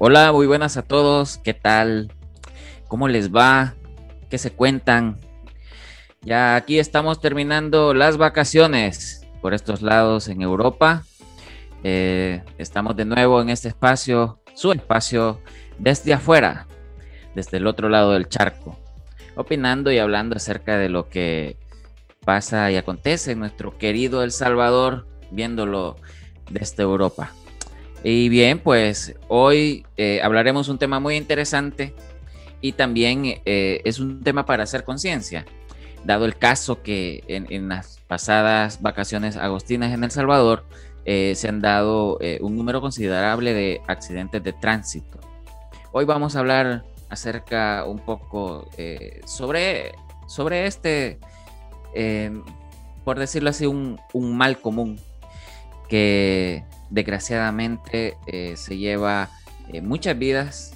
Hola, muy buenas a todos. ¿Qué tal? ¿Cómo les va? ¿Qué se cuentan? Ya aquí estamos terminando las vacaciones por estos lados en Europa. Eh, estamos de nuevo en este espacio, su espacio, desde afuera, desde el otro lado del charco, opinando y hablando acerca de lo que pasa y acontece en nuestro querido El Salvador, viéndolo desde Europa. Y bien, pues hoy eh, hablaremos un tema muy interesante y también eh, es un tema para hacer conciencia, dado el caso que en, las pasadas vacaciones agostinas en El Salvador eh, se han dado un número considerable de accidentes de tránsito. Hoy vamos a hablar acerca un poco sobre, sobre este, por decirlo así, un, un mal común que desgraciadamente eh, se lleva eh, muchas vidas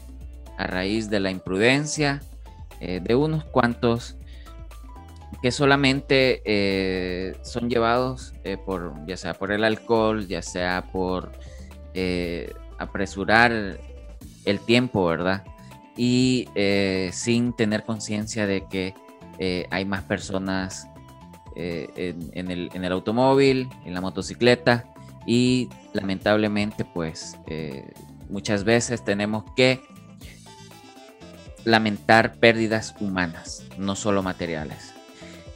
a raíz de la imprudencia eh, de unos cuantos que solamente son llevados por ya sea por el alcohol, ya sea por apresurar el tiempo, ¿verdad? Y sin tener conciencia de que hay más personas en, el, en el automóvil, en la motocicleta, y lamentablemente pues eh, muchas veces tenemos que lamentar pérdidas humanas, no solo materiales.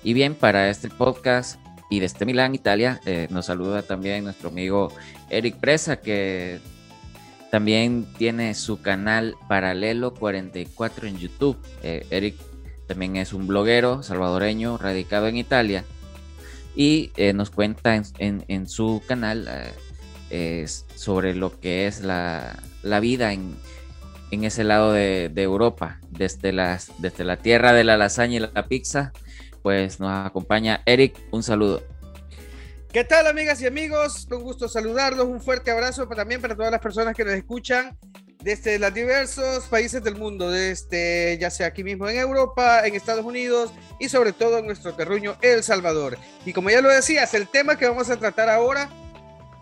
Y bien, para este podcast y desde Milán, Italia, eh, nos saluda también nuestro amigo Eric Presa, que también tiene su canal Paralelo 44 en YouTube. Eh, Eric también es un bloguero salvadoreño radicado en Italia y eh, nos cuenta en, su canal eh, sobre lo que es la, vida en, ese lado de, Europa, desde, las, desde la tierra de la lasaña y la pizza, pues nos acompaña Eric, un saludo. ¿Qué tal amigas y amigos? Un gusto saludarlos, un fuerte abrazo también para todas las personas que nos escuchan desde los diversos países del mundo, desde ya sea aquí mismo en Europa, en Estados Unidos y sobre todo en nuestro terruño El Salvador. Y como ya lo decías, el tema que vamos a tratar ahora,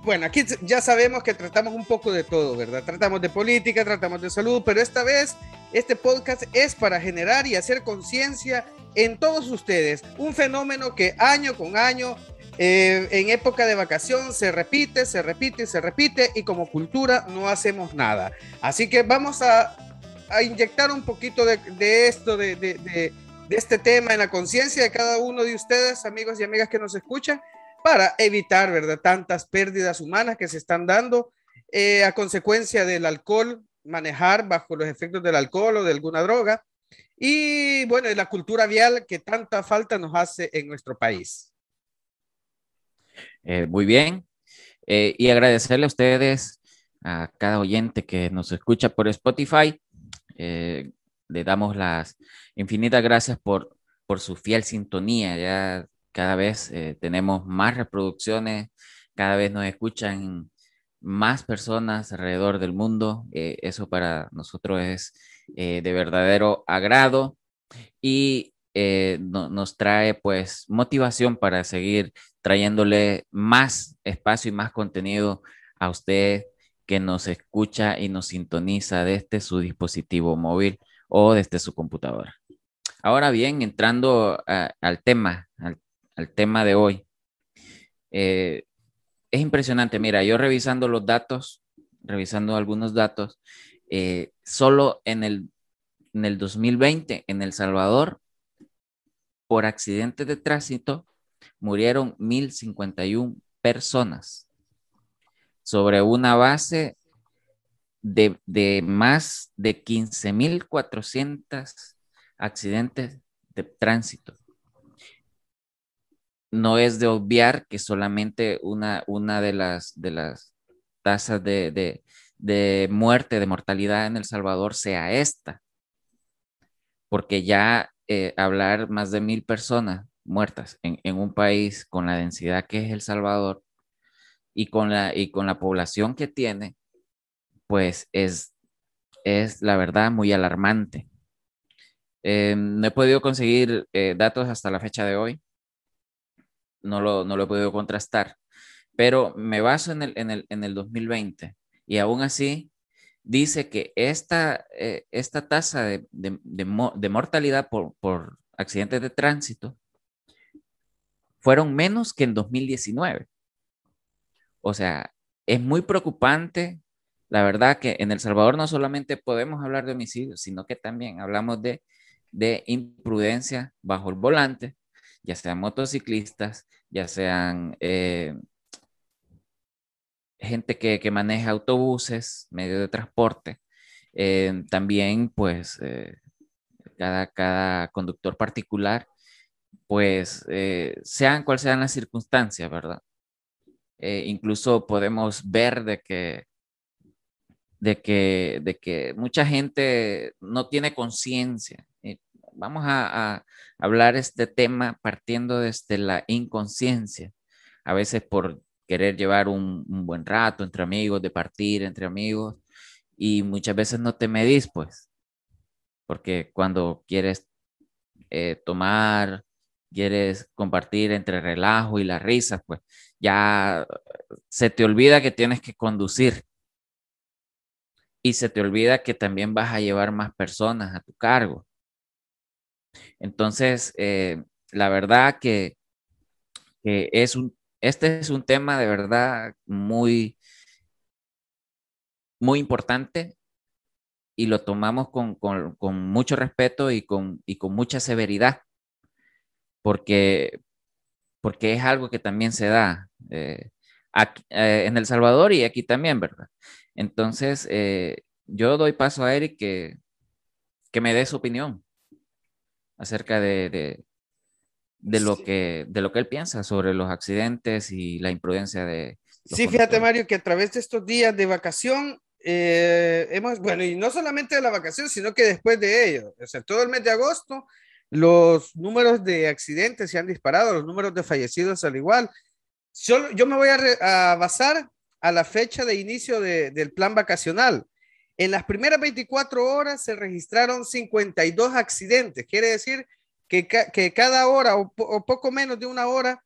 bueno, aquí ya sabemos que tratamos un poco de todo, ¿verdad? Tratamos de política, tratamos de salud, pero esta vez este podcast es para generar y hacer conciencia en todos ustedes, un fenómeno que año con año eh, en época de vacación se repite, se repite, se repite y como cultura no hacemos nada. Así que vamos a, inyectar un poquito de, esto, de, este tema en la conciencia de cada uno de ustedes, amigos y amigas que nos escuchan, para evitar, ¿verdad?, tantas pérdidas humanas que se están dando eh, a consecuencia del alcohol, manejar bajo los efectos del alcohol o de alguna droga. Y bueno, la cultura vial que tanta falta nos hace en nuestro país. Eh, muy bien. Eh, y agradecerle a ustedes, a cada oyente que nos escucha por Spotify. Eh, le damos las infinitas gracias por, por su fiel sintonía. Ya cada vez tenemos más reproducciones, cada vez nos escuchan más personas alrededor del mundo. eso para nosotros es de verdadero agrado y nos trae pues motivación para seguir trayéndole más espacio y más contenido a usted que nos escucha y nos sintoniza desde su dispositivo móvil o desde su computadora. Ahora bien, entrando al tema, al, tema de hoy, eh, es impresionante. Mira, yo revisando los datos, revisando algunos datos, eh, solo en el, en el 2020 en El Salvador, por accidentes de tránsito, murieron 1.051 personas sobre una base de, de más de 15.400 accidentes de tránsito. No es de obviar que solamente una, una de, las, de las tasas de, de muerte, de mortalidad en El Salvador sea esta, porque ya eh, hablar más de mil personas muertas en, un país con la densidad que es El Salvador y con la, y con la población que tiene, pues es, es la verdad muy alarmante. Eh, no he podido conseguir eh, datos hasta la fecha de hoy, no lo, no lo he podido contrastar, pero me baso en el, en el, en el 2020 y aún así dice que esta, eh, esta tasa de, de, mortalidad por, por, accidentes de tránsito fueron menos que en 2019. O sea, es muy preocupante. La verdad que en El Salvador no solamente podemos hablar de homicidios, sino que también hablamos de, de imprudencia bajo el volante, ya sean motociclistas, ya sean eh, gente que, maneja autobuses, medios de transporte. Eh, también, pues, eh, cada, cada conductor particular, pues, sean cuales sean las circunstancias, ¿verdad? incluso podemos ver de que, de que, de que mucha gente no tiene conciencia vamos a, hablar este tema partiendo desde la inconsciencia, a veces por querer llevar un, buen rato entre amigos, de partir entre amigos, y muchas veces no te medís, pues, porque cuando quieres eh, tomar, quieres compartir entre relajo y la risa, pues ya se te olvida que tienes que conducir. Y se te olvida que también vas a llevar más personas a tu cargo. Entonces, eh, la verdad que, es un, este es un tema de verdad muy, muy importante y lo tomamos con, mucho respeto y con, con mucha severidad, porque, porque es algo que también se da eh, eh, en El Salvador y aquí también, ¿verdad? Entonces, yo doy paso a Eric que, que me dé su opinión acerca de, de, lo que, de lo que él piensa sobre los accidentes y la imprudencia de... Sí, fíjate Mario, que a través de estos días de vacación, eh, hemos, bueno, y no solamente de la vacación, sino que después de ello, o sea, todo el mes de agosto, los números de accidentes se han disparado, los números de fallecidos al igual. Yo, yo me voy a, basar a la fecha de inicio del plan vacacional. En las primeras 24 horas se registraron 52 accidentes. Quiere decir que, cada hora o, poco menos de una hora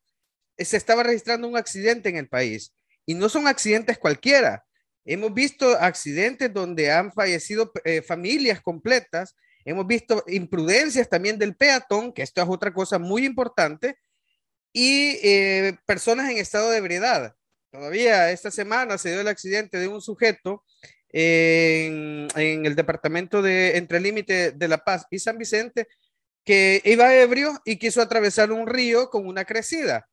eh, se estaba registrando un accidente en el país. Y no son accidentes cualquiera. Hemos visto accidentes donde han fallecido eh, familias completas. Hemos visto imprudencias también del peatón, que esto es otra cosa muy importante, y eh, personas en estado de ebriedad. Todavía esta semana se dio el accidente de un sujeto en, el departamento de entre límite de La Paz y San Vicente, que iba ebrio y quiso atravesar un río con una crecida.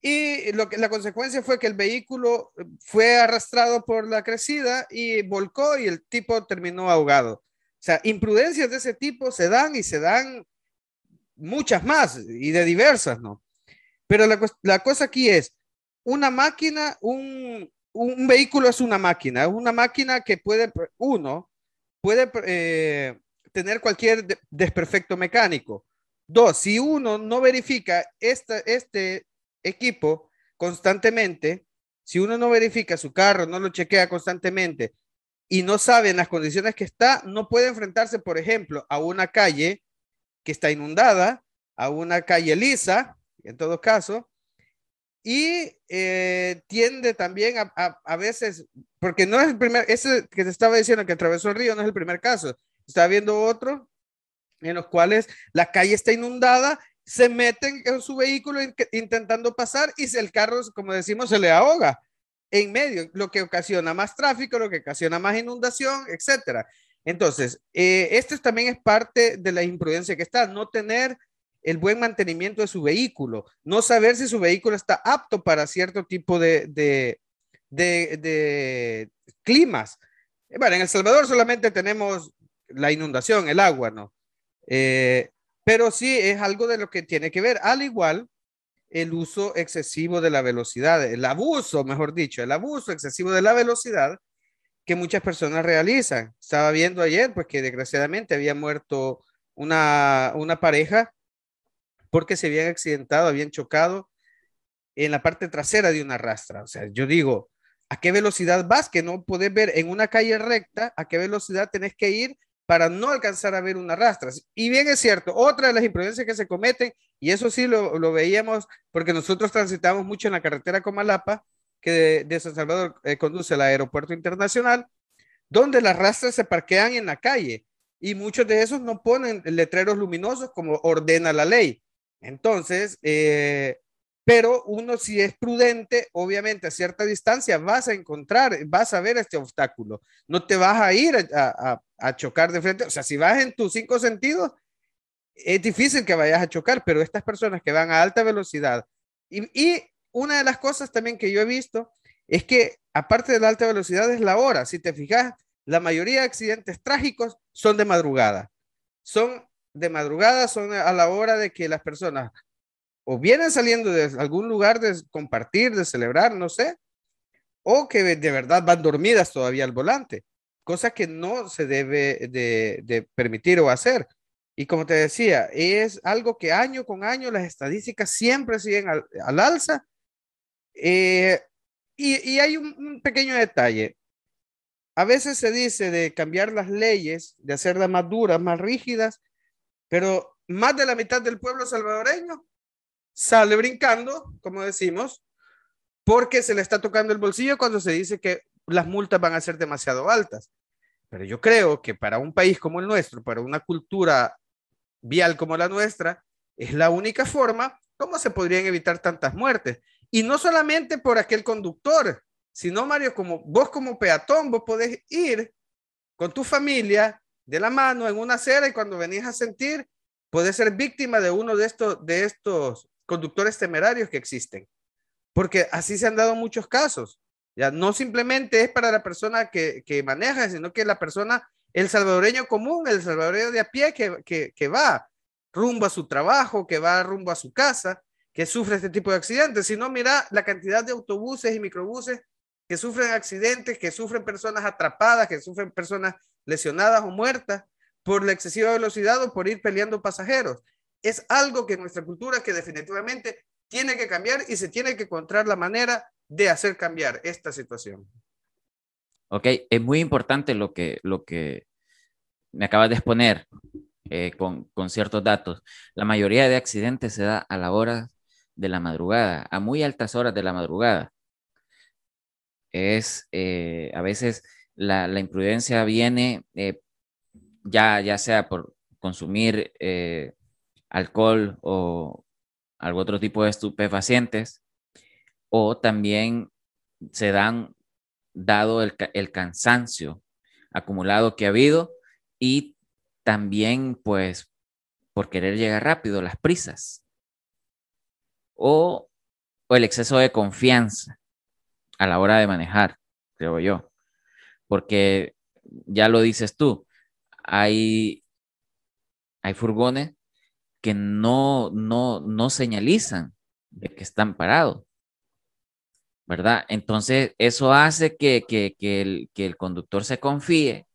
Y lo que, la consecuencia fue que el vehículo fue arrastrado por la crecida y volcó y el tipo terminó ahogado. O sea, imprudencias de ese tipo se dan y se dan muchas más y de diversas, ¿no? Pero la, la cosa aquí es, una máquina, un, un vehículo es una máquina, es una máquina que puede, uno, puede eh, tener cualquier desperfecto mecánico. Dos, si uno no verifica este equipo constantemente, si uno no verifica su carro, no lo chequea constantemente y no sabe en las condiciones que está, no puede enfrentarse, por ejemplo, a una calle que está inundada, a una calle lisa, en todo caso, y eh, tiende también a, a, veces, porque no es el primer, ese que te estaba diciendo que atravesó el río no es el primer caso, está viendo otro en los cuales la calle está inundada, se meten en su vehículo intentando pasar y el carro, como decimos, se le ahoga en medio, lo que ocasiona más tráfico, lo que ocasiona más inundación, etcétera. Entonces, eh, esto también es parte de la imprudencia que está, no tener el buen mantenimiento de su vehículo, no saber si su vehículo está apto para cierto tipo de, de, de, climas. Bueno, en El Salvador solamente tenemos la inundación, el agua, ¿no? Eh, pero sí es algo de lo que tiene que ver, al igual el uso excesivo de la velocidad, el abuso, mejor dicho, el abuso excesivo de la velocidad que muchas personas realizan. Estaba viendo ayer, pues que desgraciadamente había muerto una, una pareja porque se habían accidentado, habían chocado en la parte trasera de una rastra. O sea, yo digo, ¿a qué velocidad vas? Que no puedes ver en una calle recta, ¿a qué velocidad tenés que ir para no alcanzar a ver una rastra? Y bien es cierto, otra de las imprudencias que se cometen, y eso sí lo, veíamos porque nosotros transitamos mucho en la carretera Comalapa, que de, San Salvador eh, conduce al aeropuerto internacional, donde las rastras se parquean en la calle y muchos de esos no ponen letreros luminosos como ordena la ley. Entonces, eh, pero uno si es prudente, obviamente a cierta distancia vas a encontrar, vas a ver este obstáculo. No te vas a ir a, chocar de frente. O sea, si vas en tus cinco sentidos, es difícil que vayas a chocar, pero estas personas que van a alta velocidad. Y, y una de las cosas también que yo he visto es que aparte de la alta velocidad es la hora. Si te fijas, la mayoría de accidentes trágicos son de madrugada. Son de madrugada, son a la hora de que las personas o vienen saliendo de algún lugar de compartir, de celebrar, no sé, o que de verdad van dormidas todavía al volante, cosa que no se debe de, permitir o hacer. Y como te decía, es algo que año con año las estadísticas siempre siguen al, alza. Eh, y, hay un, pequeño detalle. A veces se dice de cambiar las leyes, de hacerlas más duras, más rígidas, pero más de la mitad del pueblo salvadoreño sale brincando, como decimos, porque se le está tocando el bolsillo cuando se dice que las multas van a ser demasiado altas. Pero yo creo que para un país como el nuestro, para una cultura vial como la nuestra, es la única forma como se podrían evitar tantas muertes. Y no solamente por aquel conductor, sino Mario, como vos como peatón, vos podés ir con tu familia de la mano en una acera y cuando venís a sentir, podés ser víctima de uno de estos, de estos conductores temerarios que existen. Porque así se han dado muchos casos. Ya no simplemente es para la persona que, que maneja, sino que la persona, el salvadoreño común, el salvadoreño de a pie que, que, que va rumbo a su trabajo, que va rumbo a su casa, que sufre este tipo de accidentes. Si no, mira la cantidad de autobuses y microbuses que sufren accidentes, que sufren personas atrapadas, que sufren personas lesionadas o muertas por la excesiva velocidad o por ir peleando pasajeros es algo que nuestra cultura que definitivamente tiene que cambiar y se tiene que encontrar la manera de hacer cambiar esta situación. Ok, es muy importante lo que, lo que me acabas de exponer eh, con, con, ciertos datos. La mayoría de accidentes se da a la hora de la madrugada, a muy altas horas de la madrugada. Es eh, a veces la, la imprudencia viene eh, ya, ya sea por consumir alcohol o algún otro tipo de estupefacientes, o también se dan dado el, cansancio acumulado que ha habido y también pues por querer llegar rápido, las prisas o, o el exceso de confianza a la hora de manejar, creo yo, porque ya lo dices tú, hay, hay furgones que no, no, no señalizan de que están parados. ¿Verdad? Entonces, eso hace que, el, conductor se confíe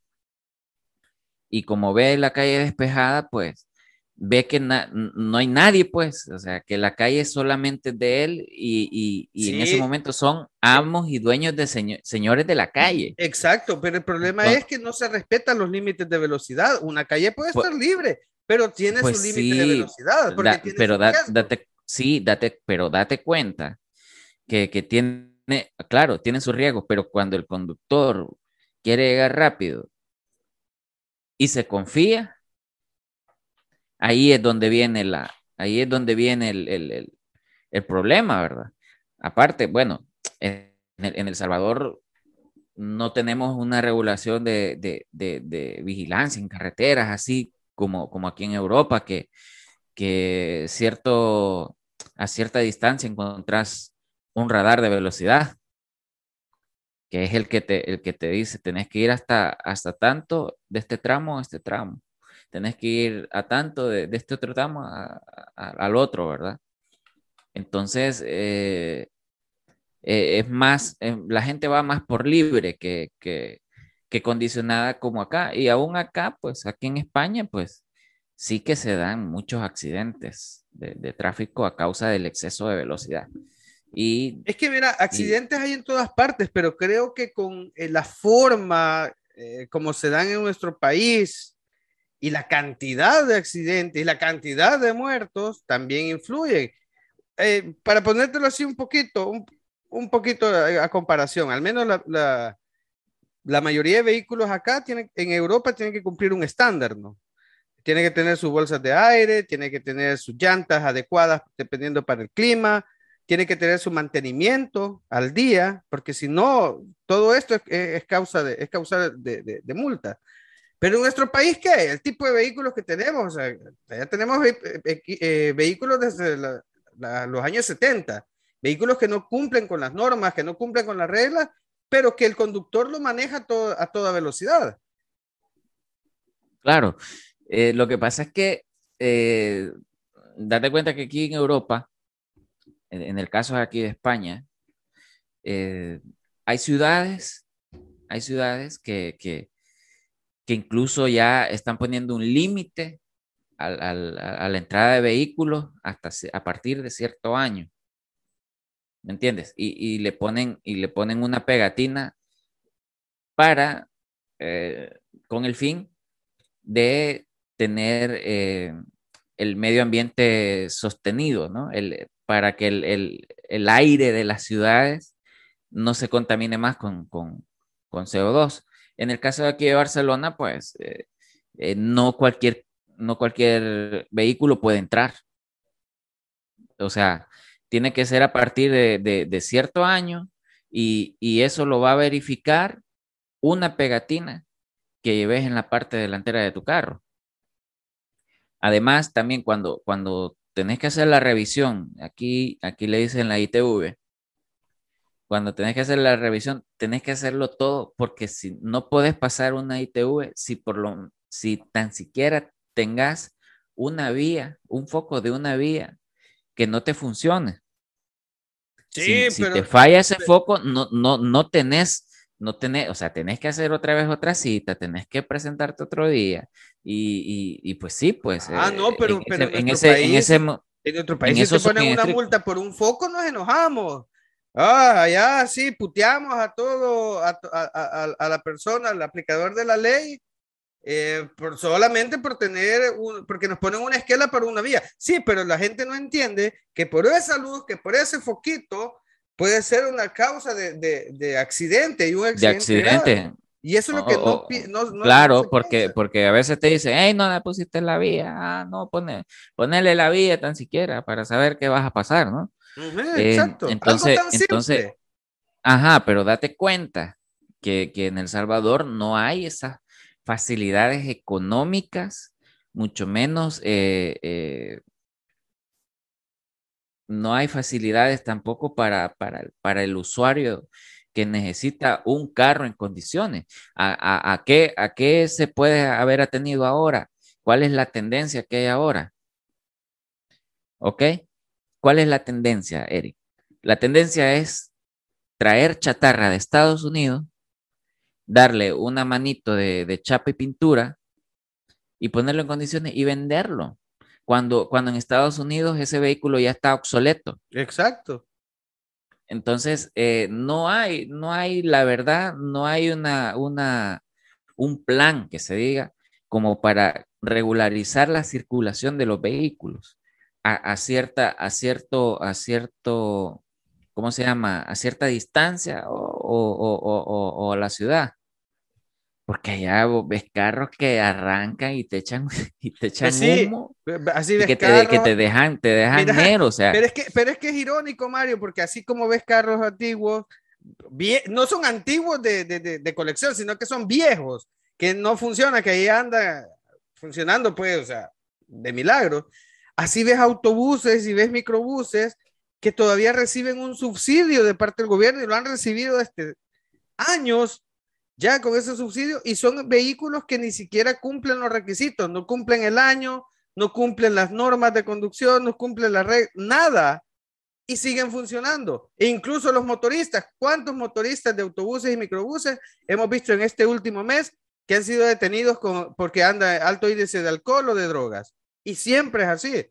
y como ve la calle despejada, pues ve que no hay nadie, pues, o sea, que la calle es solamente de él y, en ese momento son amos y dueños de señores de la calle. Exacto, pero el problema es que no se respetan los límites de velocidad. Una calle puede pues estar libre, pero tiene pues su límite de velocidad. pero date, sí, date, pero date cuenta que, tiene, claro, tiene su riesgo, pero cuando el conductor quiere llegar rápido y se confía, ahí es donde viene la, ahí es donde viene el, problema, ¿verdad? Aparte, bueno, en el, Salvador no tenemos una regulación de, de, vigilancia en carreteras así como, como aquí en Europa, que, que cierto, a cierta distancia encontrás un radar de velocidad, que es el que te, el que te dice, tenés que ir hasta, hasta tanto de este tramo a este tramo, tenés que ir a tanto de, este otro tramo al otro, ¿verdad? Entonces, eh, eh, es más, eh, la gente va más por libre que, que, que condicionada como acá. Y aún acá, pues aquí en España, pues sí que se dan muchos accidentes de, tráfico a causa del exceso de velocidad. Y, es que, mira, accidentes hay en todas partes, pero creo que con eh, la forma eh, como se dan en nuestro país y la cantidad de accidentes y la cantidad de muertos también influyen. Eh, para ponértelo así un poquito, un, poquito a, comparación, al menos la, la mayoría de vehículos acá tienen, en Europa tienen que cumplir un estándar, ¿no? Tiene que tener sus bolsas de aire, tiene que tener sus llantas adecuadas dependiendo para el clima, tiene que tener su mantenimiento al día, porque si no, todo esto es, causa, de, es causa de, de, multa. Pero en nuestro país, ¿qué? El tipo de vehículos que tenemos, ya tenemos eh, vehículos desde los años 70, vehículos que no cumplen con las normas, que no cumplen con las reglas, pero que el conductor lo maneja a toda velocidad. Claro, eh, lo que pasa es que, eh, date cuenta que aquí en Europa, en, el caso aquí de España, eh, hay ciudades, hay ciudades que, que, incluso ya están poniendo un límite a, la entrada de vehículos hasta a partir de cierto año. ¿Me entiendes? Y, le, ponen, y le ponen una pegatina para, eh, con el fin de tener eh, el medio ambiente sostenido, ¿no? El, para que el, aire de las ciudades no se contamine más con, CO2. En el caso de aquí de Barcelona, pues eh, no, cualquier, no cualquier vehículo puede entrar. O sea, tiene que ser a partir de, cierto año y, eso lo va a verificar una pegatina que lleves en la parte delantera de tu carro. Además, también cuando, cuando tenés que hacer la revisión, aquí, aquí le dicen la ITV, cuando tenés que hacer la revisión, tenés que hacerlo todo, porque si no puedes pasar una ITV, si por lo, si tan siquiera tengas una vía, un foco de una vía que no te funcione. Sí, si, te falla ese foco, no, no, no tenés no tenés, o sea, tenés que hacer otra vez otra cita, tenés que presentarte otro día. Y, y, pues sí, pues. Ah, no, pero, en, ese, en, ese, en otro país, si se ponen una multa por un foco, nos enojamos. Ah, ya, sí, puteamos a todo, a, a, a, la persona, al aplicador de la ley, eh, por, solamente por tener, un, porque nos ponen una esquela para una vía. Sí, pero la gente no entiende que por esa luz, que por ese foquito, puede ser una causa de, de, de accidente y un accidente. De accidente. Y eso es lo que no, no, Claro, porque, porque a veces te dicen, hey, no le pusiste la vía. Ah, no, pone, ponele la vía tan siquiera para saber qué vas a pasar, ¿no? Eh, exacto. entonces, entonces, ajá, pero date cuenta que, que en El Salvador no hay esas facilidades económicas, mucho menos eh, eh, no hay facilidades tampoco para, para, el usuario que necesita un carro en condiciones. ¿A, qué, ¿A qué se puede haber atenido ahora? ¿Cuál es la tendencia que hay ahora? ¿Ok? ¿Cuál es la tendencia, Eric? La tendencia es traer chatarra de Estados Unidos, darle una manito de, de chapa y pintura y ponerlo en condiciones y venderlo cuando, cuando en Estados Unidos ese vehículo ya está obsoleto. Exacto. Entonces, eh, no hay, no hay, la verdad, no hay una, una, un plan que se diga como para regularizar la circulación de los vehículos a, cierta, a cierto, a cierto, ¿cómo se llama? A cierta distancia o, o, o a la ciudad. Porque allá ves carros que arrancan y te echan, y te echan humo. Así ves que, te, que te dejan, te dejan negro, o sea. Pero es, que, pero es que es irónico, Mario, porque así como ves carros antiguos, no son antiguos de, de, de, colección, sino que son viejos, que no funciona, que ahí anda funcionando, pues, o sea, de milagro. Así ves autobuses y ves microbuses que todavía reciben un subsidio de parte del gobierno y lo han recibido desde años ya con ese subsidio y son vehículos que ni siquiera cumplen los requisitos, no cumplen el año, no cumplen las normas de conducción, no cumplen la red, nada y siguen funcionando. E incluso los motoristas, ¿cuántos motoristas de autobuses y microbuses hemos visto en este último mes que han sido detenidos con, porque anda alto índice de alcohol o de drogas? Y siempre es así.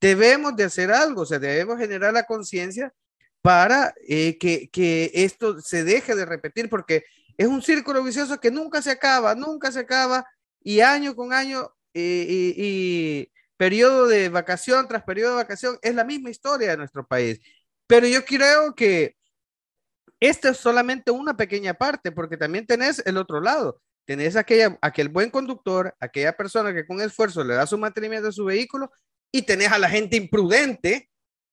Debemos de hacer algo, o sea, debemos generar la conciencia para eh, que, que esto se deje de repetir, porque es un círculo vicioso que nunca se acaba, nunca se acaba, y año con año y, periodo de vacación tras periodo de vacación es la misma historia de nuestro país. Pero yo creo que Esta es solamente una pequeña parte, porque también tenés el otro lado. Tenés aquella, aquel buen conductor, aquella persona que con esfuerzo le da su mantenimiento a su vehículo, y tenés a la gente imprudente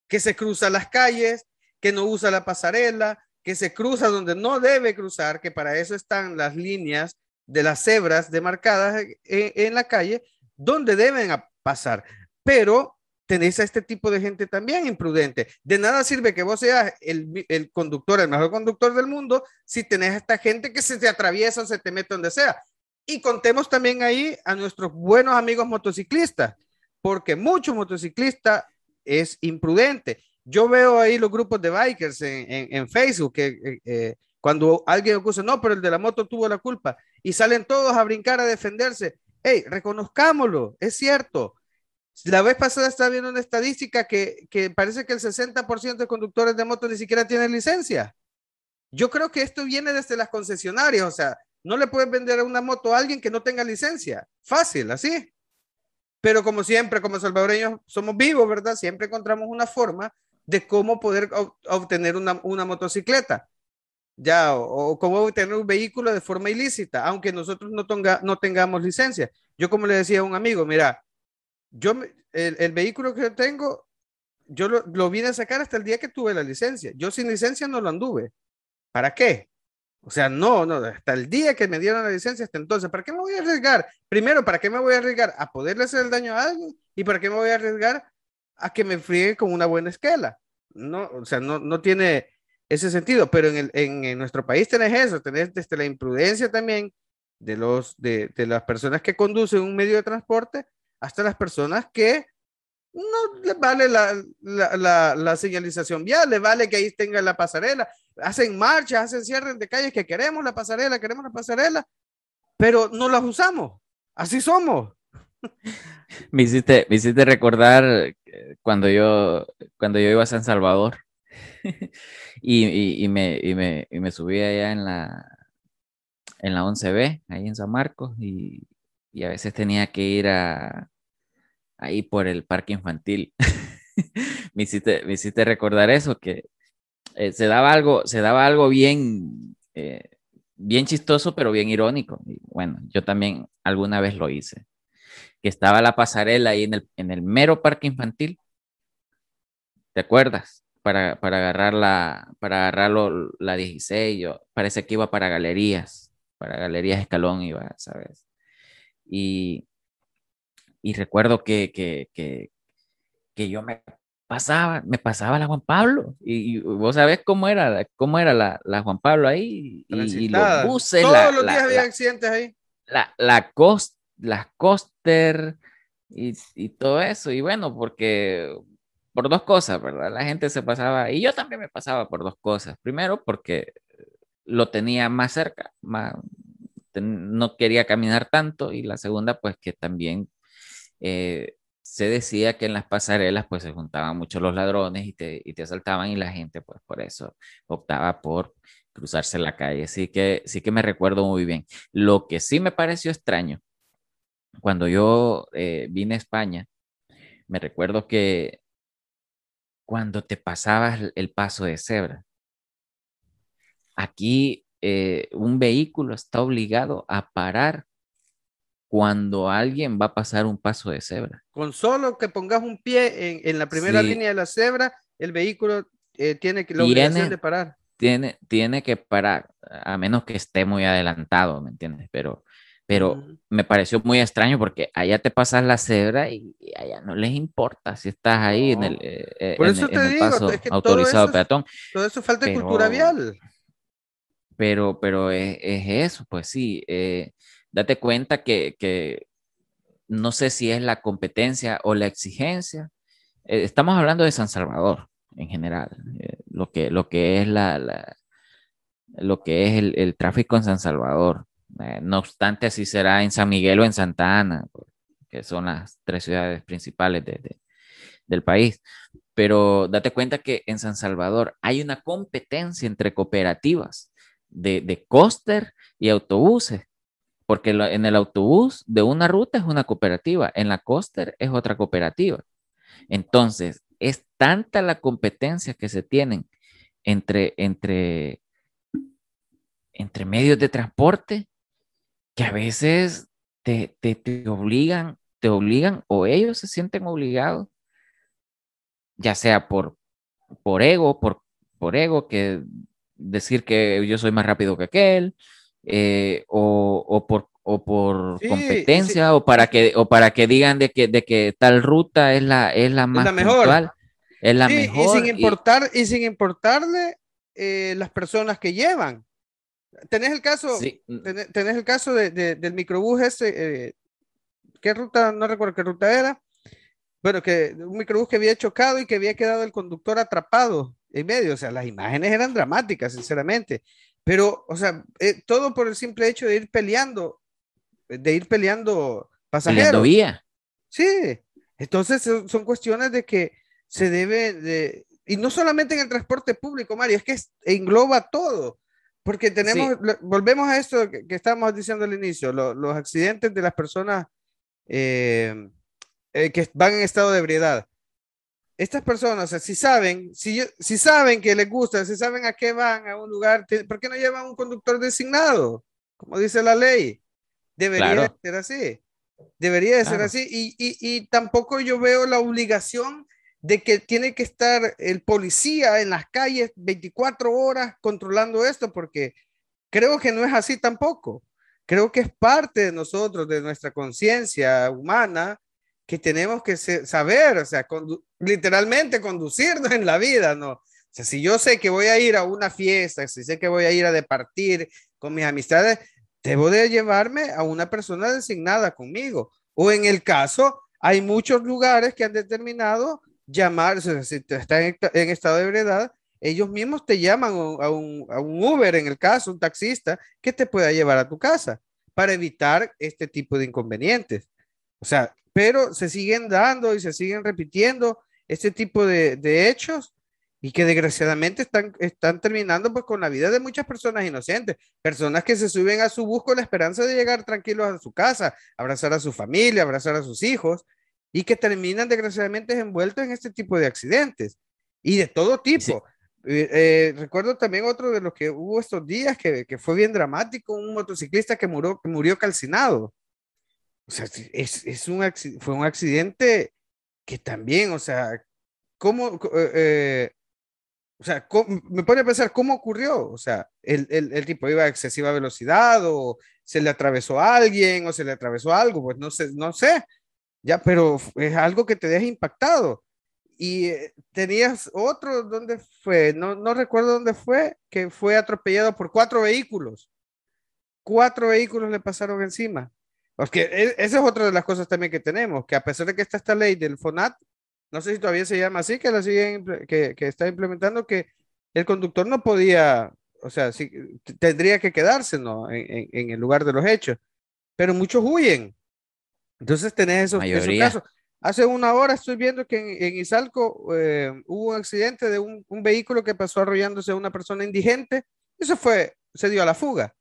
que se cruza las calles, que no usa la pasarela, que se cruza donde no debe cruzar, que para eso están las líneas de las cebras demarcadas en, la calle, donde deben pasar. Pero tenés a este tipo de gente también imprudente. De nada sirve que vos seas el, conductor, el mejor conductor del mundo, si tenés a esta gente que se te atraviesa, se te mete donde sea. Y contemos también ahí a nuestros buenos amigos motociclistas, porque mucho motociclista es imprudente. Yo veo ahí los grupos de bikers en, Facebook que eh, eh, cuando alguien acusa, no, pero el de la moto tuvo la culpa y salen todos a brincar a defenderse. Hey, reconozcámoslo, es cierto la vez pasada estaba viendo una estadística que, que parece que el 60% de conductores de moto ni siquiera tienen licencia. Yo creo que esto viene desde las concesionarias, o sea, no le puedes vender una moto a alguien que no tenga licencia. Fácil, así. Pero como siempre, como salvadoreños somos vivos, ¿verdad? Siempre encontramos una forma de cómo poder obtener una, una motocicleta. Ya, o, o, cómo obtener un vehículo de forma ilícita, aunque nosotros no, tenga, no tengamos licencia. Yo como le decía a un amigo, mira, yo, el, el, vehículo que yo tengo, yo lo, lo, vine a sacar hasta el día que tuve la licencia. Yo sin licencia no lo anduve. ¿Para qué? O sea, no, no, hasta el día que me dieron la licencia, hasta entonces, ¿para qué me voy a arriesgar? Primero, ¿para qué me voy a arriesgar? A poderle hacer el daño a alguien. ¿Y para qué me voy a arriesgar? A que me friegue con una buena esquela. No, o sea, no, no tiene ese sentido, pero en, el, en, nuestro país tenés eso, tenés desde la imprudencia también de, los, de, de las personas que conducen un medio de transporte hasta las personas que no les vale la, la, la, la, señalización vial, les vale que ahí tenga la pasarela, hacen marchas, hacen cierres de calles que queremos la pasarela, queremos la pasarela, pero no las usamos, así somos. Me hiciste, me hiciste recordar cuando yo, cuando yo iba a San Salvador y, y, y, me, y, me, y me subí allá en la, en la 11B, ahí en San Marcos, y, y a veces tenía que ir a, ahí por el parque infantil. me, hiciste, me, hiciste, recordar eso, que eh, se, daba algo, se daba algo bien, eh, bien chistoso, pero bien irónico. Y bueno, yo también alguna vez lo hice. Que estaba la pasarela ahí en el, en el mero parque infantil. ¿Te acuerdas? Para, para agarrar la, para agarrarlo la 16, yo parece que iba para galerías, para galerías Escalón iba, ¿sabes? Y, y recuerdo que, que, que, que, yo me pasaba, me pasaba la Juan Pablo. Y, y vos sabés cómo era, cómo era la, la Juan Pablo ahí. Y, y los buses. Todos la, los días la, había accidentes ahí. La, la cost, las coster y, todo eso. Y bueno, porque por dos cosas, ¿verdad? La gente se pasaba, y yo también me pasaba por dos cosas. Primero, porque lo tenía más cerca, más, no quería caminar tanto y la segunda pues que también eh, se decía que en las pasarelas pues se juntaban mucho los ladrones y te, y te asaltaban y la gente pues por eso optaba por cruzarse la calle. Así que sí que me recuerdo muy bien. Lo que sí me pareció extraño, cuando yo eh, vine a España, me recuerdo que cuando te pasabas el paso de cebra, aquí eh, un vehículo está obligado a parar cuando alguien va a pasar un paso de cebra. Con solo que pongas un pie en, en la primera sí. línea de la cebra, el vehículo eh, tiene que la obligación de parar. Tiene, tiene que parar, a menos que esté muy adelantado, ¿me entiendes? Pero, pero me pareció muy extraño porque allá te pasas la cebra y, y allá no les importa si estás ahí no. en el, eh, Por eso en, te en digo, el paso es que autorizado todo eso, peatón. Todo eso falta de cultura vial. Pero, pero es, es eso, pues sí. Eh, date cuenta que, que, no sé si es la competencia o la exigencia. Eh, estamos hablando de San Salvador en general, eh, lo, que, lo que es la, la lo que es el, el, tráfico en San Salvador. Eh, no obstante, así será en San Miguel o en Santa Ana, que son las tres ciudades principales de, de, del país. Pero date cuenta que en San Salvador hay una competencia entre cooperativas de, de y autobuses. Porque en el autobús de una ruta es una cooperativa, en la coaster es otra cooperativa. Entonces, es tanta la competencia que se tienen entre, entre entre medios de transporte que a veces te, obligan, te obligan o ellos se sienten obligados, ya sea por, por ego, por, por ego, que decir que yo soy más rápido que aquel, eh, o, por, por competencia, o para que, o para que digan de que, de que tal ruta es la, es la más mejor. es la mejor. Y sin importar, y, sin importarle eh, las personas que llevan. Tenés el caso, tenés, el caso de, del microbús ese, eh, ¿qué ruta? No recuerdo qué ruta era. Bueno, que un microbús que había chocado y que había quedado el conductor atrapado en medio. O sea, las imágenes eran dramáticas, sinceramente. Pero, o sea, eh, todo por el simple hecho de ir peleando, de ir peleando pasajeros. Peleando vía. Sí. Entonces son, cuestiones de que se debe de, y no solamente en el transporte público, Mario, es que engloba todo. Porque tenemos, volvemos a esto que, estábamos diciendo al inicio, los accidentes de las personas eh, eh, que van en estado de ebriedad. Estas personas, si saben, si, si saben que les gusta, si saben a qué van a un lugar, ¿por qué no llevan un conductor designado? Como dice la ley. Debería ser así. Debería de ser así. Y, y, y tampoco yo veo la obligación de que tiene que estar el policía en las calles 24 horas controlando esto, porque creo que no es así tampoco. Creo que es parte de nosotros, de nuestra conciencia humana, que tenemos que saber, o sea, literalmente conducirnos en la vida, ¿no? O sea, si yo sé que voy a ir a una fiesta, si sé que voy a ir a departir con mis amistades, debo de llevarme a una persona designada conmigo. O en el caso, hay muchos lugares que han determinado llamar, si estás en, estado de ebriedad, ellos mismos te llaman a un, a un, Uber, en el caso, un taxista, que te pueda llevar a tu casa para evitar este tipo de inconvenientes. O sea, pero se siguen dando y se siguen repitiendo este tipo de, de hechos y que desgraciadamente están, están terminando pues con la vida de muchas personas inocentes, personas que se suben a su bus con la esperanza de llegar tranquilos a su casa, abrazar a su familia, abrazar a sus hijos, y que terminan desgraciadamente envueltos en este tipo de accidentes y de todo tipo. Eh, eh, recuerdo también otro de los que hubo estos días que, que fue bien dramático, un motociclista que murió, que murió calcinado. O sea, es, es un, fue un accidente que también, o sea, ¿cómo, eh, o sea, me pone a pensar cómo ocurrió? O sea, el, el, el, tipo iba a excesiva velocidad o se le atravesó a alguien o se le atravesó algo, pues no sé, no sé, ya, pero es algo que te deja impactado. Y eh, tenías otro, ¿dónde fue? No, no recuerdo dónde fue, que fue atropellado por cuatro vehículos. Cuatro vehículos le pasaron encima. Porque e, esa es otra de las cosas también que tenemos, que a pesar de que está esta ley del FONAT, no sé si todavía se llama así, que la siguen, que, que está implementando, que el conductor no podía, o sea, tendría que quedarse, en, el lugar de los hechos. Pero muchos huyen. Entonces tenés esos, casos. Hace una hora estoy viendo que en, Izalco eh, hubo un accidente de un, vehículo que pasó arrollándose a una persona indigente. Eso fue, se dio a la fuga.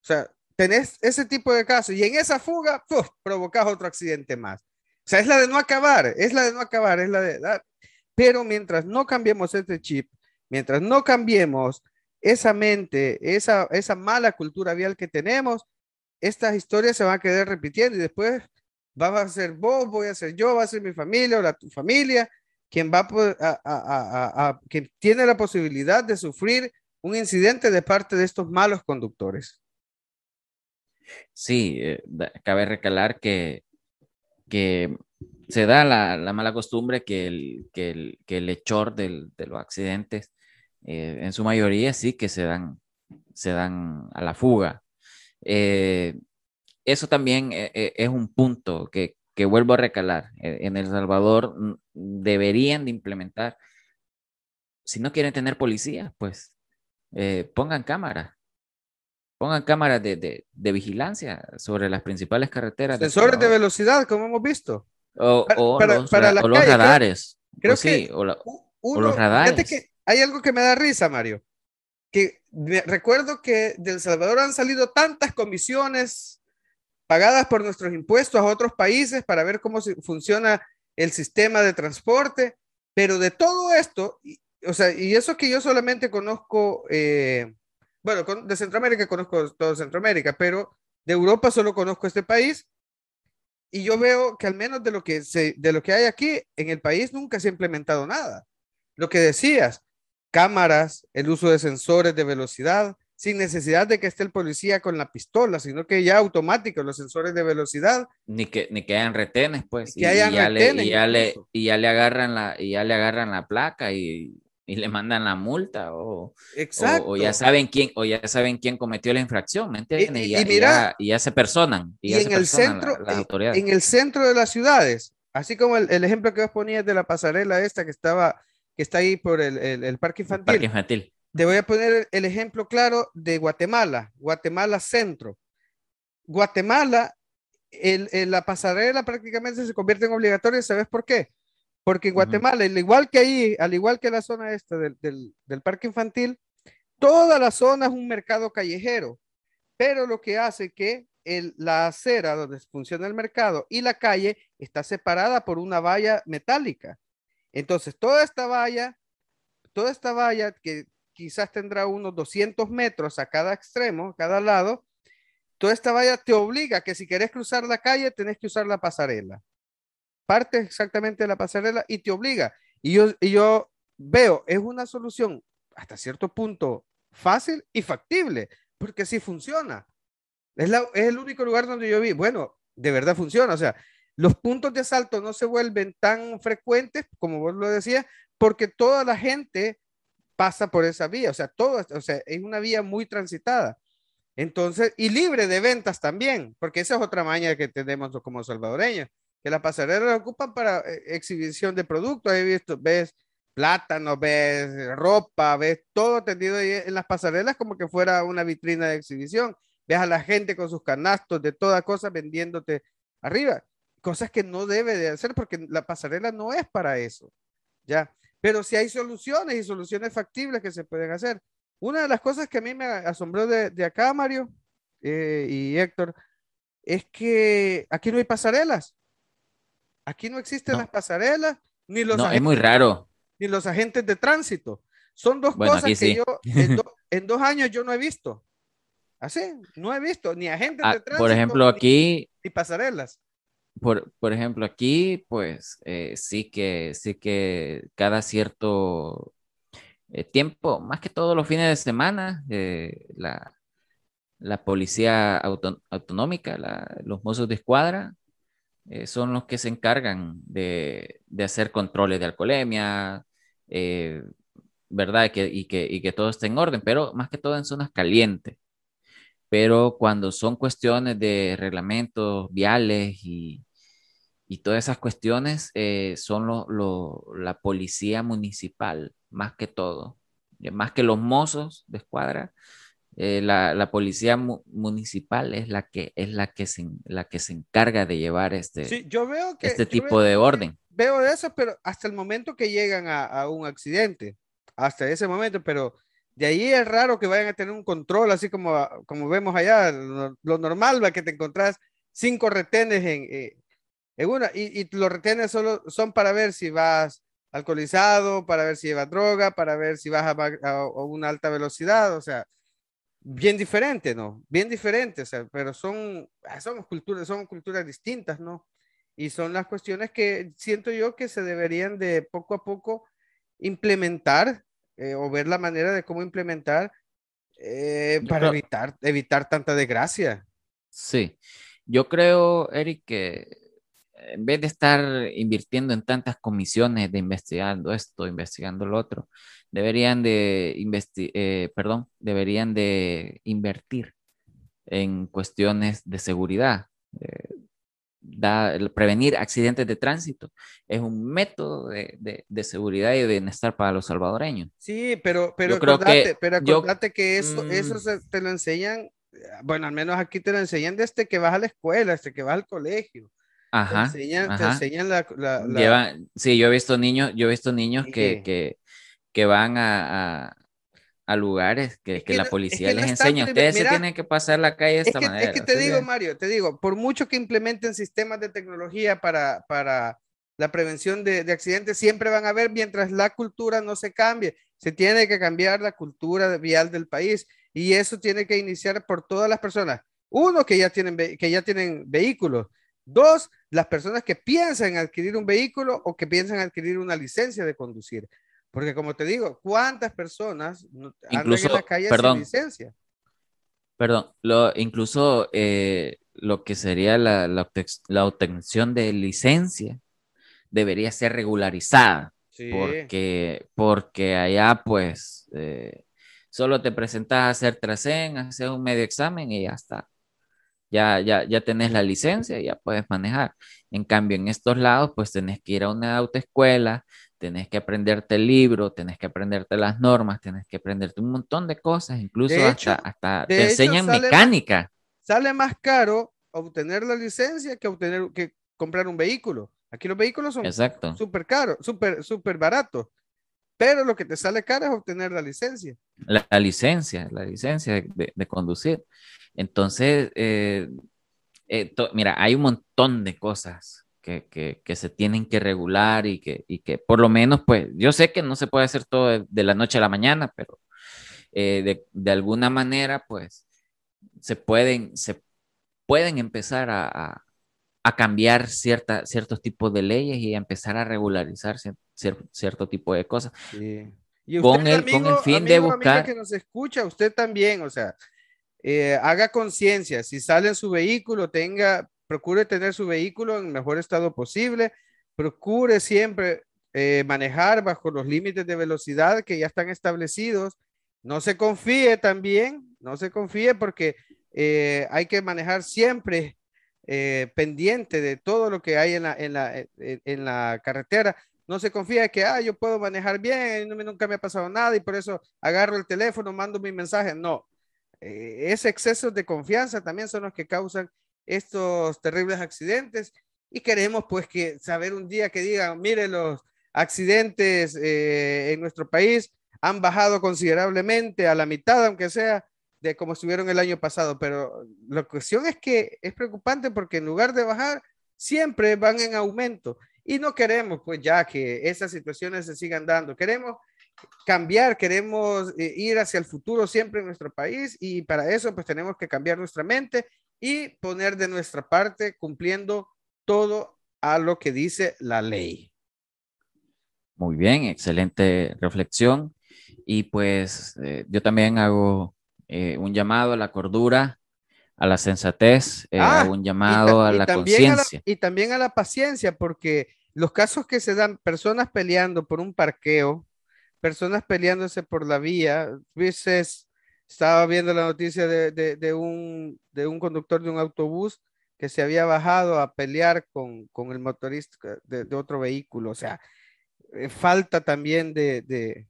O sea, tenés ese tipo de casos y en esa fuga ¡puf! provocas otro accidente más. O sea, es la de no acabar, es la de no acabar, es la de... Pero mientras no cambiemos este chip, mientras no cambiemos esa mente, esa, esa mala cultura vial que tenemos, estas historias se van a quedar repitiendo y después va a ser vos, voy a ser yo, va a ser mi familia o la tu familia, quien va a, a, a, quien tiene la posibilidad de sufrir un incidente de parte de estos malos conductores. Sí, eh, cabe recalar que, que se da la, la mala costumbre que el, que el, que el del, de los accidentes, eh, en su mayoría sí que se dan, se dan a la fuga. Eh, eso también eh, eh, es un punto que, vuelvo a recalar. Eh, en El Salvador deberían de implementar, si no quieren tener policía, pues pongan cámaras. Pongan cámaras de, vigilancia sobre las principales carreteras. Sensores de, velocidad, como hemos visto. O, los, radares. Creo, pues que o, los radares. Que hay algo que me da risa, Mario. Que recuerdo que de El Salvador han salido tantas comisiones pagadas por nuestros impuestos a otros países para ver cómo funciona el sistema de transporte, pero de todo esto, o sea, y eso que yo solamente conozco eh, bueno, de Centroamérica conozco todo Centroamérica, pero de Europa solo conozco este país y yo veo que al menos de lo que, se, de lo que hay aquí en el país nunca se ha implementado nada. Lo que decías, cámaras, el uso de sensores de velocidad, sin necesidad de que esté el policía con la pistola, sino que ya automático los sensores de velocidad. Ni que, ni que hayan retenes, pues. Que y, ya le, y, ya le, y ya le agarran la, y ya le agarran la placa y, y le mandan la multa o, o, ya saben quién o ya saben quién cometió la infracción, ¿me entiendes? Y, mira, y ya, se personan. Y, en el centro, en, el centro de las ciudades, así como el, el, ejemplo que vos ponías de la pasarela esta que estaba, que está ahí por el, el, el parque infantil. parque infantil te voy a poner el ejemplo claro de Guatemala, Guatemala Centro. Guatemala, el, la pasarela prácticamente se convierte en obligatoria, ¿sabes por qué? Porque en Guatemala, al igual que ahí, al igual que la zona esta del, del, parque infantil, toda la zona es un mercado callejero, pero lo que hace que el, la acera donde funciona el mercado y la calle está separada por una valla metálica. Entonces, toda esta valla, toda esta valla que quizás tendrá unos 200 metros a cada extremo, a cada lado. Toda esta valla te obliga que si querés cruzar la calle, tenés que usar la pasarela. Parte exactamente de la pasarela y te obliga. Y yo, y yo veo, es una solución hasta cierto punto fácil y factible, porque sí funciona. Es el único lugar donde yo vi, bueno, de verdad funciona. O sea, los puntos de asalto no se vuelven tan frecuentes, como vos lo decías, porque toda la gente pasa por esa vía, o sea, todo, o sea, es una vía muy transitada. Entonces, y libre de ventas también, porque esa es otra maña que tenemos como salvadoreños, que la pasarela la ocupan para eh, exhibición de productos. He visto, ves plátano, ves ropa, ves todo tendido ahí en las pasarelas como que fuera una vitrina de exhibición. Ves a la gente con sus canastos de toda cosa vendiéndote arriba, cosas que no debe de hacer porque la pasarela no es para eso. Ya. Pero si hay soluciones y soluciones factibles que se pueden hacer. Una de las cosas que a mí me asombró de, acá, Mario eh, y Héctor, es que aquí no hay pasarelas. Aquí no existen las pasarelas, ni los no, es muy raro. Ni los agentes de tránsito. Son dos cosas que yo en, dos años yo no he visto. Así, no he visto ni agentes ah, de tránsito. Por ejemplo, aquí. Ni pasarelas por, por ejemplo, aquí, pues eh, sí que sí que cada cierto eh, tiempo, más que todos los fines de semana, eh, la, la, policía autonómica, los mozos de escuadra, son los que se encargan de, de hacer controles de alcoholemia, ¿verdad? Que, y, que, y que todo esté en orden, pero más que todo en zonas calientes pero cuando son cuestiones de reglamentos viales y, y todas esas cuestiones, eh, son lo, la policía municipal, más que todo, más que los mozos de escuadra. Eh, la, la, policía municipal es la que es la que se, la que se encarga de llevar este, yo veo que, este tipo de orden. Veo eso, pero hasta el momento que llegan a, a, un accidente, hasta ese momento, pero de ahí es raro que vayan a tener un control, así como, como vemos allá, lo, normal va que te encontrás cinco retenes en, eh, una, y, y, los retenes solo son para ver si vas alcoholizado, para ver si llevas droga, para ver si vas a, una alta velocidad, o sea, bien diferente, ¿no? Bien diferente, o pero son, ah, somos culturas, son culturas distintas, ¿no? Y son las cuestiones que siento yo que se deberían de poco a poco implementar eh, o ver la manera de cómo implementar eh, para evitar, evitar tanta desgracia. Sí, yo creo, Eric, que en vez de estar invirtiendo en tantas comisiones de investigando esto, investigando lo otro, deberían de eh, perdón, deberían de invertir en cuestiones de seguridad da, prevenir accidentes de tránsito es un método de, de, seguridad y de bienestar para los salvadoreños. Sí, pero, pero, acordate, que, pero acordate que eso, eso mm. te lo enseñan, bueno, al menos aquí te lo enseñan desde que vas a la escuela, desde que vas al colegio. Ajá. Te enseñan, la, la, sí, yo he visto niños, yo he visto niños que, que, que, van a, a lugares que, que, la policía les enseña. Ustedes se tienen que pasar la calle de esta es manera. Es que te digo, Mario, te digo, por mucho que implementen sistemas de tecnología para, para la prevención de, de, accidentes, siempre van a haber mientras la cultura no se cambie. Se tiene que cambiar la cultura vial del país. Y eso tiene que iniciar por todas las personas. Uno, que ya tienen, que ya tienen vehículos. Dos, las personas que piensan adquirir un vehículo o que piensan adquirir una licencia de conducir. Porque como te digo, ¿cuántas personas incluso, en la calle sin licencia? Perdón, lo, incluso eh, lo que sería la, la, obtención de licencia debería ser regularizada. Porque, porque allá pues eh, solo te presentas a hacer trasén, hacer un medio examen y ya está ya, ya, ya tenés la licencia y ya puedes manejar. En cambio, en estos lados, pues tenés que ir a una autoescuela, tenés que aprenderte el libro, tenés que aprenderte las normas, tenés que aprenderte un montón de cosas, incluso hasta, hasta te enseñan mecánica. sale más caro obtener la licencia que obtener que comprar un vehículo. Aquí los vehículos son súper caros, súper super baratos. Pero lo que te sale caro es obtener la licencia. La, licencia, la licencia de, de conducir. Entonces, eh, eh, mira, hay un montón de cosas que, que, se tienen que regular y que, y que por lo menos, pues, yo sé que no se puede hacer todo de, la noche a la mañana, pero eh, de, de, alguna manera, pues, se pueden, se pueden empezar a, a, cambiar cierta, ciertos tipos de leyes y a empezar a regularizar cierto tipo de cosas. Y con, el, con el fin de buscar... que nos escucha, usted también, o sea, eh, haga conciencia, si sale en su vehículo, tenga, procure tener su vehículo en el mejor estado posible, procure siempre eh, manejar bajo los límites de velocidad que ya están establecidos. No se confíe también, no se confíe porque eh, hay que manejar siempre pendiente de todo lo que hay en la, en la, en la carretera. No se confía que, ah, yo puedo manejar bien, nunca me ha pasado nada y por eso agarro el teléfono, mando mi mensaje. No, eh, ese exceso de confianza también son los que causan estos terribles accidentes y queremos pues que saber un día que digan, mire, los accidentes eh, en nuestro país han bajado considerablemente a la mitad, aunque sea de como estuvieron el año pasado, pero la cuestión es que es preocupante porque en lugar de bajar, siempre van en aumento. Y no queremos pues ya que esas situaciones se sigan dando, queremos cambiar, queremos eh, ir hacia el futuro siempre en nuestro país y para eso pues tenemos que cambiar nuestra mente y poner de nuestra parte cumpliendo todo a lo que dice la ley. Muy bien, excelente reflexión. Y pues eh, yo también hago eh, un llamado a la cordura, a la sensatez, ah, un llamado a la conciencia. Y también a la paciencia, porque los casos que se dan, personas peleando por un parqueo, personas peleándose por la vía. Veces estaba viendo la noticia de, un, de un conductor de un autobús que se había bajado a pelear con, el motorista de, otro vehículo. O sea, eh, falta también de,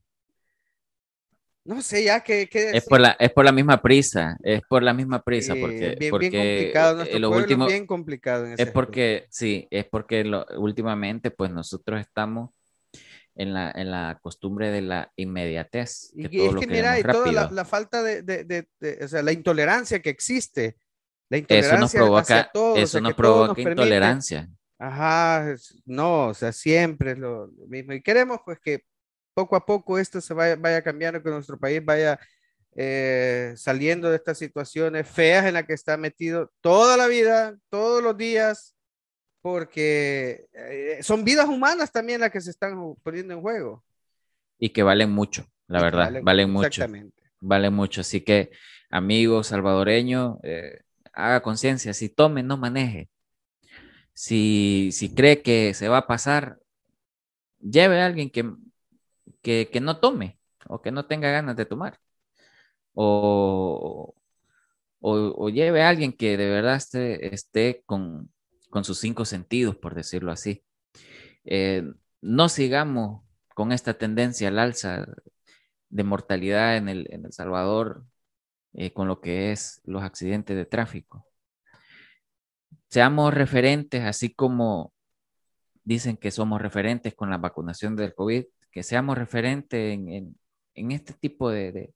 no sé ya que, es por la es por la misma prisa es por la misma prisa porque bien, porque complicado nuestro bien complicado es porque sí es porque últimamente pues nosotros estamos en la, en la costumbre de la inmediatez. y es que mira, y toda la, falta de, de, de, o sea, la intolerancia que existe. La intolerancia eso nos provoca, eso nos provoca intolerancia. Ajá, no, o sea, siempre es lo, mismo. Y queremos pues que poco a poco esto se vaya, vaya cambiando, que nuestro país vaya eh, saliendo de estas situaciones feas en las que está metido toda la vida, todos los días, porque eh, son vidas humanas también las que se están poniendo en juego. Y que valen mucho, la verdad, valen, mucho. Exactamente. Valen mucho. Así que, amigo salvadoreño, eh, haga conciencia, si tome, no maneje. Si, si cree que se va a pasar, lleve a alguien que, que, no tome o que no tenga ganas de tomar. O, o, lleve a alguien que de verdad esté, esté con, con sus cinco sentidos, por decirlo así. Eh, no sigamos con esta tendencia al alza de mortalidad en El, en el Salvador eh, con lo que es los accidentes de tráfico. Seamos referentes, así como dicen que somos referentes con la vacunación del COVID, que seamos referentes en, este tipo de,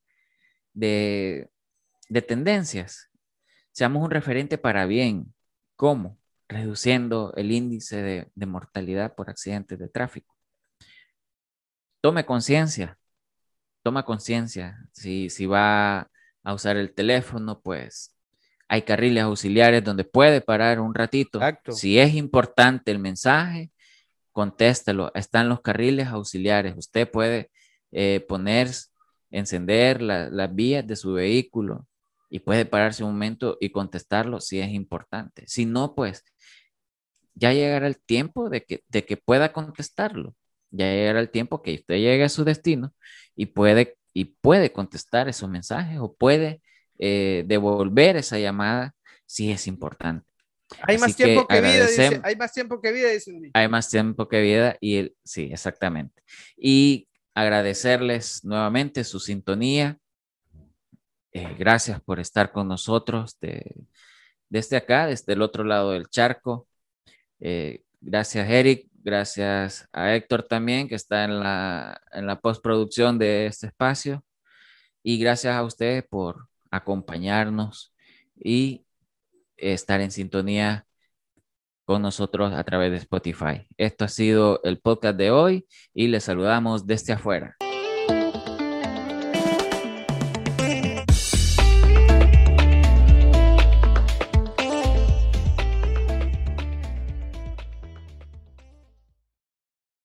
de, de tendencias. Seamos un referente para bien. ¿Cómo? Reduciendo el índice de, mortalidad por accidentes de tráfico. Tome conciencia, toma conciencia si, si va a usar el teléfono, pues hay carriles auxiliares donde puede parar un ratito. Si es importante el mensaje, contéstelo. Están los carriles auxiliares. Usted puede eh, poner, encender las vías de su vehículo y puede pararse un momento y contestarlo si es importante. Si no, pues ya llegará el tiempo de que, de que pueda contestarlo. Ya llegará el tiempo que usted llegue a su destino y puede, y puede contestar esos mensajes o puede eh, devolver esa llamada si es importante. Hay más tiempo que, vida, dice, hay más tiempo que vida, Hay más tiempo que vida y el, sí, exactamente. Y agradecerles nuevamente su sintonía. Eh, gracias por estar con nosotros desde acá, desde el otro lado del charco. Eh, gracias, Eric. Gracias a Héctor también, que está en la, en la postproducción de este espacio. Y gracias a ustedes por acompañarnos y estar en sintonía con nosotros a través de Spotify. Esto ha sido el podcast de hoy y les saludamos desde afuera.